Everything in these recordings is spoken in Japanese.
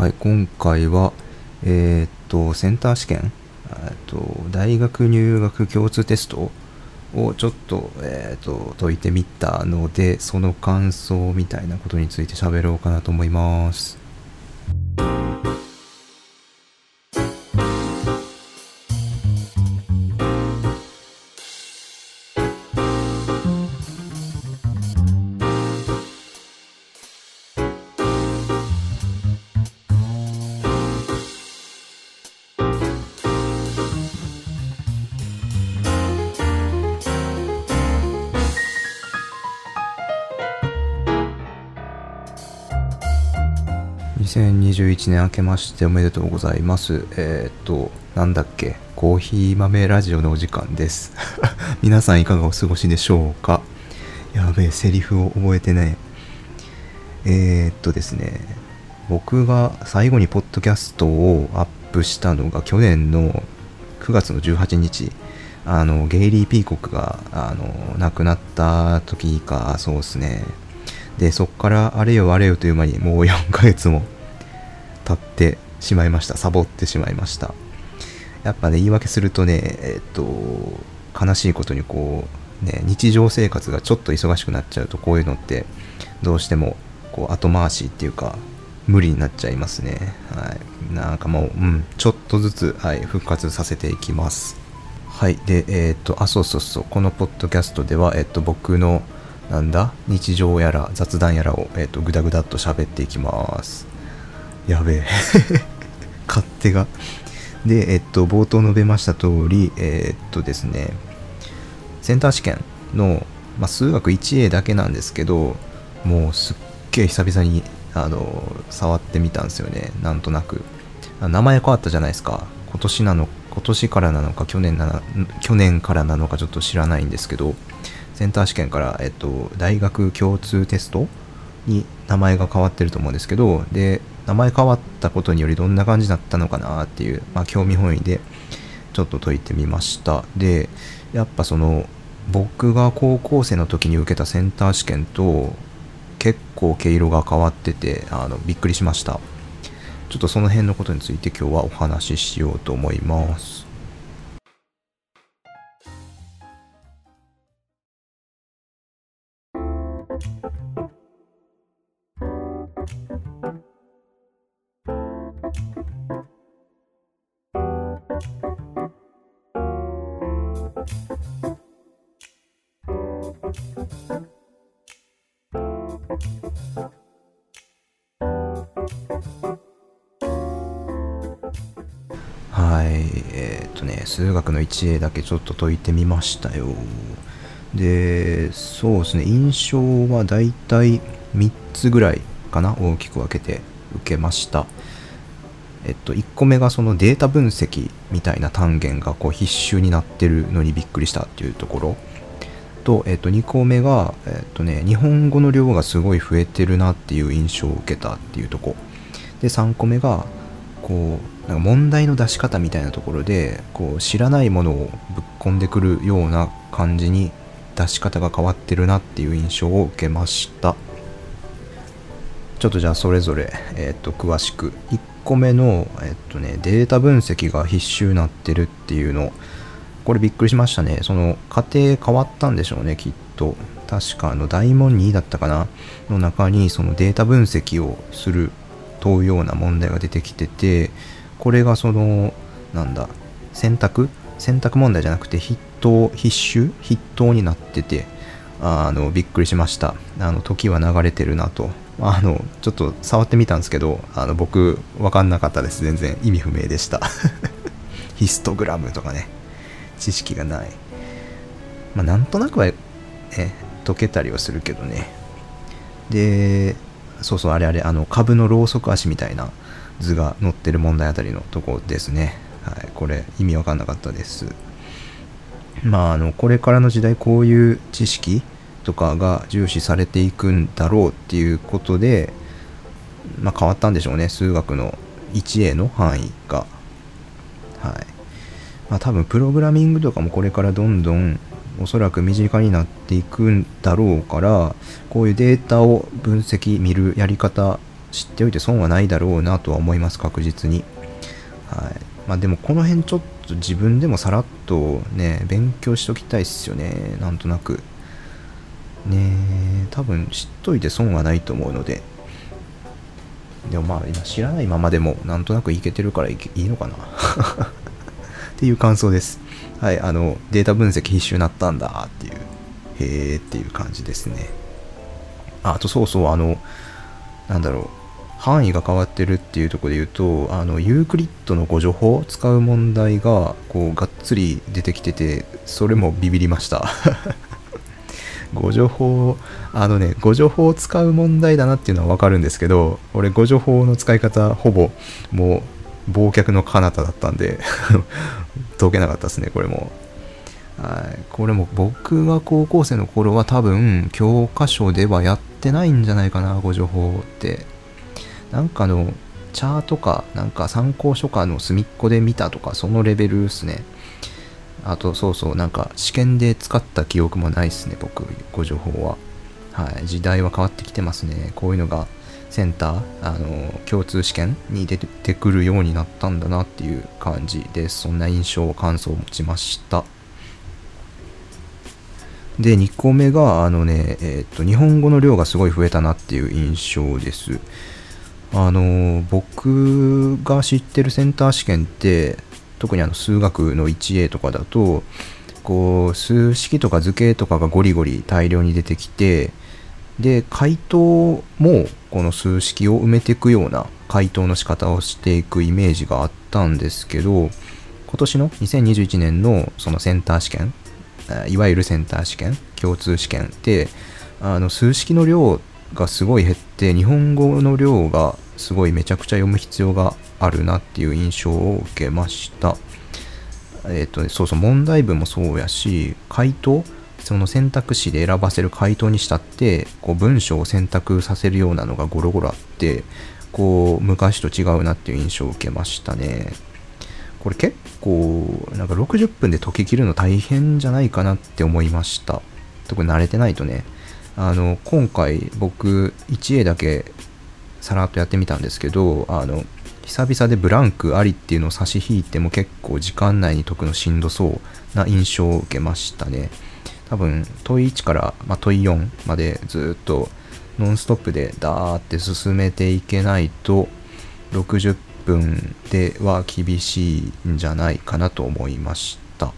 はい、今回は、えーっと、センター試験、えっと、大学入学共通テストをちょっと、えーっと、解いてみたので、その感想みたいなことについて喋ろうかなと思います。2021年明けましておめでとうございます。えーっと、なんだっけ、コーヒー豆ラジオのお時間です。皆さんいかがお過ごしでしょうか？やべえ、セリフを覚えてね。えーっとですね、僕が最後にポッドキャストをアップしたのが去年の9月の18日、あの、ゲイリー・ピーコックが、あの、亡くなった時か、そうですね。で、そっからあれよあれよという間にもう4ヶ月も経ってしまいました。サボってしまいました。やっぱね、言い訳するとね、えっと、悲しいことにこう、ね、日常生活がちょっと忙しくなっちゃうと、こういうのって、どうしても、こう、後回しっていうか、無理になっちゃいますね。はい。なんかもう、うん、ちょっとずつ、はい、復活させていきます。はい。で、えっと、あ、そうそうそう、このポッドキャストでは、えっと、僕の、なんだ？日常やら雑談やらを、えっと、ぐだぐだっと喋っていきます。やべえ。勝手が。で、えっと、冒頭述べました通り、えーっとですね、センター試験の、まあ、数学 1A だけなんですけど、もうすっげえ久々に、あの、触ってみたんですよね。なんとなく。名前変わったじゃないですか。今年なの、今年からなのか、去年なの、去年からなのかちょっと知らないんですけど、センター試験から、えっと、大学共通テストに名前が変わってると思うんですけど、で、名前変わったことによりどんな感じだったのかなっていう、まあ、興味本位でちょっと解いてみました。で、やっぱその、僕が高校生の時に受けたセンター試験と結構毛色が変わってて、あの、びっくりしました。ちょっとその辺のことについて今日はお話ししようと思います。とね、数学の 1A だけちょっと解いてみましたよ。で、そうですね、印象はだいたい3つぐらいかな、大きく分けて受けました。えっと、1個目がそのデータ分析みたいな単元がこう必修になってるのにびっくりしたっていうところと、えっと、2個目が、えっとね、日本語の量がすごい増えてるなっていう印象を受けたっていうとこで3個目がこうなんか問題の出し方みたいなところでこう知らないものをぶっ込んでくるような感じに出し方が変わってるなっていう印象を受けました。ちょっとじゃあそれぞれ、えっと詳しく。1個目の、えっとね、データ分析が必修になってるっていうの。これびっくりしましたね。その過程変わったんでしょうねきっと。確かあの大問2だったかな？の中にそのデータ分析をするというような問題が出てきててこれがそのなんだ選択？選択問題じゃなくて筆頭必修？筆頭になっててあのびっくりしました。あの時は流れてるなと。あのちょっと触ってみたんですけどあの僕分かんなかったです。全然意味不明でした。ヒストグラムとかね。知識がない。まあなんとなくはね解けたりはするけどね。でそうそうあれあれあの株のロウソク足みたいな図が載ってる問題あたりのとこですね。はいこれ意味わかんなかったです。まああのこれからの時代こういう知識とかが重視されていくんだろうっていうことで、まあ、変わったんでしょうね。数学の 1A の範囲が。はい。まあ多分プログラミングとかもこれからどんどんおそらく身近になっていくんだろうからこういうデータを分析見るやり方知っておいて損はないだろうなとは思います確実に。はい。まあでもこの辺ちょっと自分でもさらっとね勉強しときたいっすよね。なんとなく。ね多分知っといて損はないと思うので。でもまあ今知らないままでもなんとなくいけてるからいいのかな。っていう感想です。はいあのデータ分析必修になったんだっていう。へーっていう感じですね。あとそうそうあのなんだろう。範囲が変わってるっていうとこで言うとあのユークリッドの誤助法を使う問題がこうがっつり出てきててそれもビビりました。誤助法あのね誤助法を使う問題だなっていうのは分かるんですけど俺誤助法の使い方ほぼもう忘却の彼方だったんで 解けなかったですねこれも。はい。これも僕が高校生の頃は多分教科書ではやってないんじゃないかな誤助法って。なんかのチャートかなんか参考書かの隅っこで見たとかそのレベルっすね。あとそうそうなんか試験で使った記憶もないっすね僕ご情報は。はい。時代は変わってきてますねこういうのが。センターあの共通試験に出てくるようになったんだなっていう感じです。そんな印象感想を持ちました。で2個目があのねえっ、と日本語の量がすごい増えたなっていう印象です。あの僕が知ってるセンター試験って特にあの数学の 1A とかだとこう数式とか図形とかがゴリゴリ大量に出てきてで回答もこの数式を埋めていくような回答の仕方をしていくイメージがあったんですけど今年の2021年のそのセンター試験いわゆるセンター試験共通試験ってあの数式の量がすごい減って日本語の量がすごいめちゃくちゃ読む必要があるなっていう印象を受けました。えっ、ー、と、そうそう問題文もそうやし回答その選択肢で選ばせる回答にしたってこう文章を選択させるようなのがゴロゴロあってこう昔と違うなっていう印象を受けましたね。これ結構なんか60分で解き切るの大変じゃないかなって思いました。特に慣れてないとね。あの今回僕 1A だけさらっとやってみたんですけどあの久々でブランクありっていうのを差し引いても結構時間内に解くのしんどそうな印象を受けましたね。多分問い1から、まあ、問い4までずっとノンストップでダーって進めていけないと60分では厳しいんじゃないかなと思いました。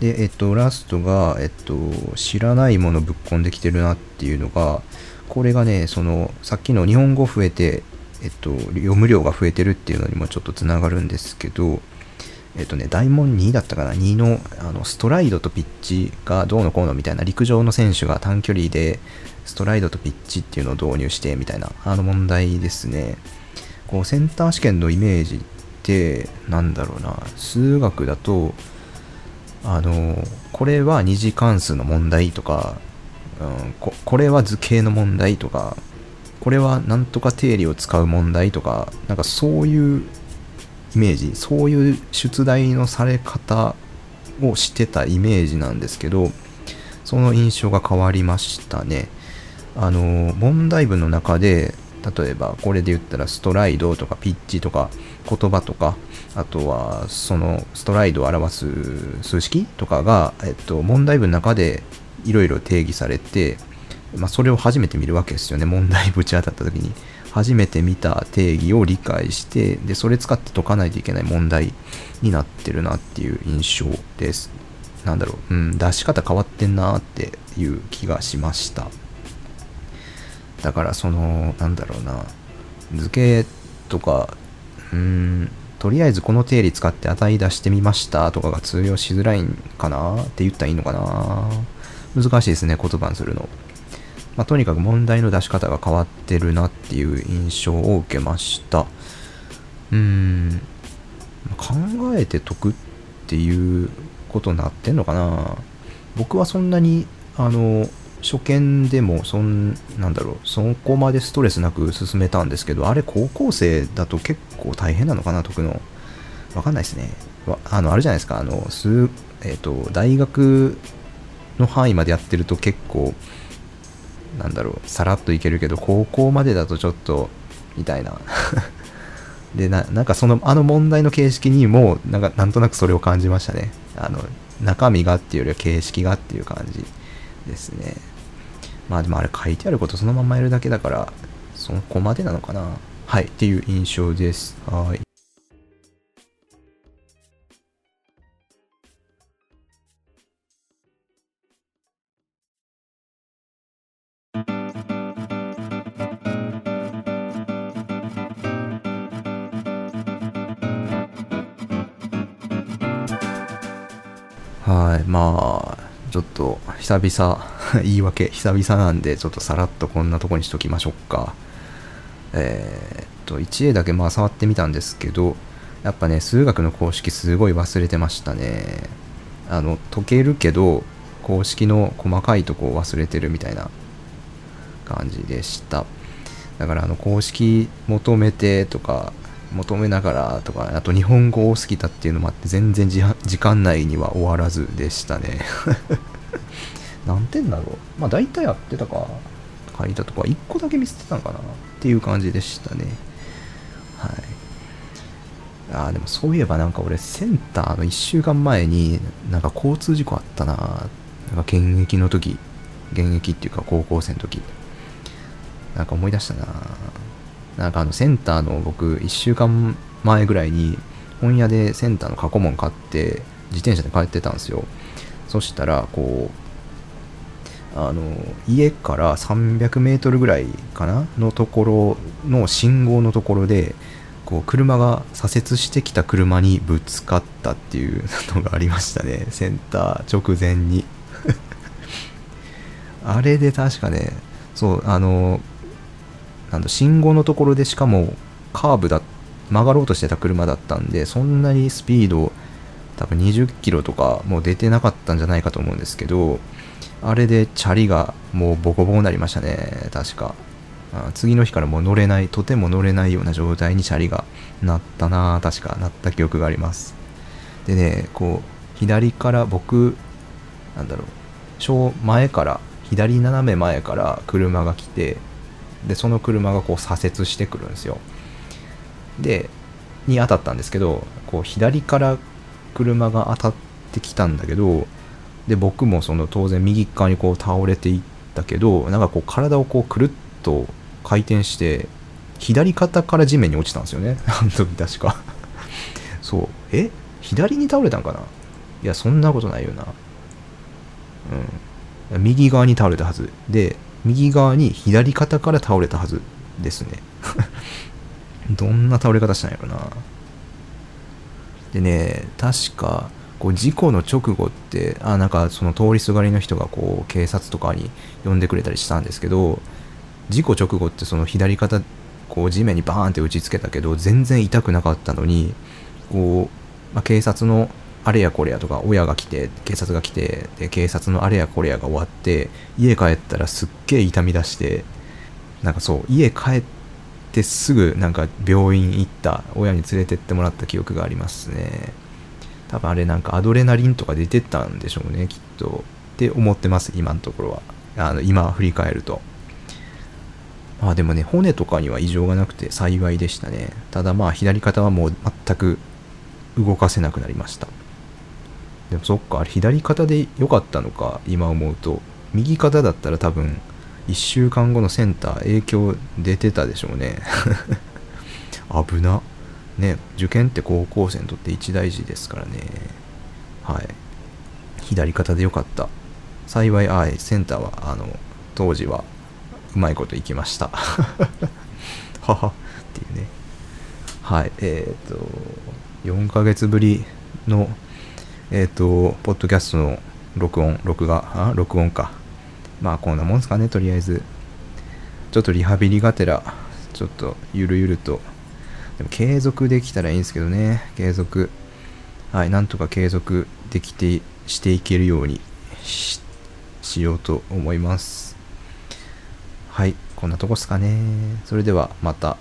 でえっとラストがえっと知らないものぶっ込んできてるなっていうのがこれがねそのさっきの日本語増えて、えっと、読む量が増えてるっていうのにもちょっとつながるんですけどえっとね大門2だったかな？2のあのストライドとピッチがどうのこうのみたいな陸上の選手が短距離でストライドとピッチっていうのを導入してみたいなあの問題ですね。こうセンター試験のイメージってなんだろうな。数学だとあのこれは二次関数の問題とかうん、ここれは図形の問題とかこれはなんとか定理を使う問題とかなんかそういうイメージそういう出題のされ方をしてたイメージなんですけどその印象が変わりましたね。あの問題文の中で例えばこれで言ったらストライドとかピッチとか言葉とかあとはそのストライドを表す数式とかが、えっと、問題文の中でいろいろ定義されて、まあ、それを初めて見るわけですよね。問題ぶち当たった時に。初めて見た定義を理解してでそれ使って解かないといけない問題になってるなっていう印象です。なんだろう、うん、出し方変わってんなっていう気がしました。だからそのなんだろうな。図形とかうんとりあえずこの定理使って値出してみましたとかが通用しづらいんかなって言ったらいいのかな。難しいですね、言葉にするの。まあ、とにかく問題の出し方が変わってるなっていう印象を受けました。うーん、考えて解くっていうことになってんのかな。僕はそんなに、あの、初見でもそんなんだろうそこまでストレスなく進めたんですけどあれ高校生だと結構大変なのかな解くの。わかんないですね。あのあるじゃないですか。あの数えっ、ー、と大学の範囲までやってると結構なんだろうさらっといけるけど高校までだとちょっとみたいな。でななんかそのあの問題の形式にもなんかなんとなくそれを感じましたね。あの中身がっていうよりは形式がっていう感じですね。まあでもあれ書いてあることそのままやるだけだからそこまでなのかな。はいっていう印象です。はい。はいまあちょっと久々 言い訳久々なんでちょっとさらっとこんなとこにしときましょうか。えー、っと1 A だけまあ触ってみたんですけどやっぱね数学の公式すごい忘れてましたね。あの解けるけど公式の細かいとこを忘れてるみたいな感じでした。だからあの公式求めてとか求めながらとかあと日本語多すぎたっていうのもあって全然時間内には終わらずでしたね。何点だろう。まあ大体やってたか。書いたとか1個だけ見せてたのかな。っていう感じでしたね。はい。ああでもそういえばなんか俺センターの1週間前になんか交通事故あったな。なんか現役の時現役っていうか高校生の時。なんか思い出したな。なんかあのセンターの僕1週間前ぐらいに本屋でセンターの過去問買って自転車で帰ってたんですよ。そしたらこうあの家から300メートルぐらいかな？のところの信号のところでこう車が左折してきた車にぶつかったっていう のがありましたね。センター直前に。あれで確かねそうあのなんだ信号のところでしかもカーブだ曲がろうとしてた車だったんでそんなにスピード多分20キロとかもう出てなかったんじゃないかと思うんですけどあれでチャリがもうボコボコになりましたね確か。あ次の日からもう乗れないとても乗れないような状態にチャリがなったな確か。なった記憶があります。でねこう左から僕なんだろう前から左斜め前から車が来てでその車がこう左折してくるんですよ。でに当たったんですけどこう左から車が当たってきたんだけどで僕もその当然右側にこう倒れていったけどなんかこう体をこうくるっと回転して左肩から地面に落ちたんですよね。あの時確か。そう。え？左に倒れたんかな？いやそんなことないよな。うん。右側に倒れたはず。で右側に左肩から倒れたはずですね。どんな倒れ方したんやろな。でね確かこう事故の直後ってあなんかその通りすがりの人がこう警察とかに呼んでくれたりしたんですけど事故直後ってその左肩こう地面にバーンって打ちつけたけど全然痛くなかったのにこう、まあ、警察のあれやこれやとか親が来て警察が来てで警察のあれやこれやが終わって家帰ったらすっげえ痛み出してなんかそう家帰ってすぐなんか病院行った親に連れてってもらった記憶がありますね。多分あれなんかアドレナリンとか出てったんでしょうねきっと。って思ってます今のところは。あの今振り返ると。まあでもね骨とかには異常がなくて幸いでしたね。ただまあ左肩はもう全く動かせなくなりました。でもそっか、あれ左肩で良かったのか、今思うと。右肩だったら多分、1週間後のセンター影響出てたでしょうね。危な。ね、受験って高校生にとって一大事ですからね。はい。左肩で良かった。幸い、あセンターは、あの、当時は、うまいこといきました。はは。っていうね。はい。えっ、ー、と、4ヶ月ぶりのえっ、ー、と、ポッドキャストの録音、録画、あ録音か。まあ、こんなもんですかね、とりあえず。ちょっとリハビリがてら、ちょっとゆるゆると。でも継続できたらいいんですけどね、継続。はい、なんとか継続できて、していけるようにしようと思います。はい、こんなとこっすかね。それではまた。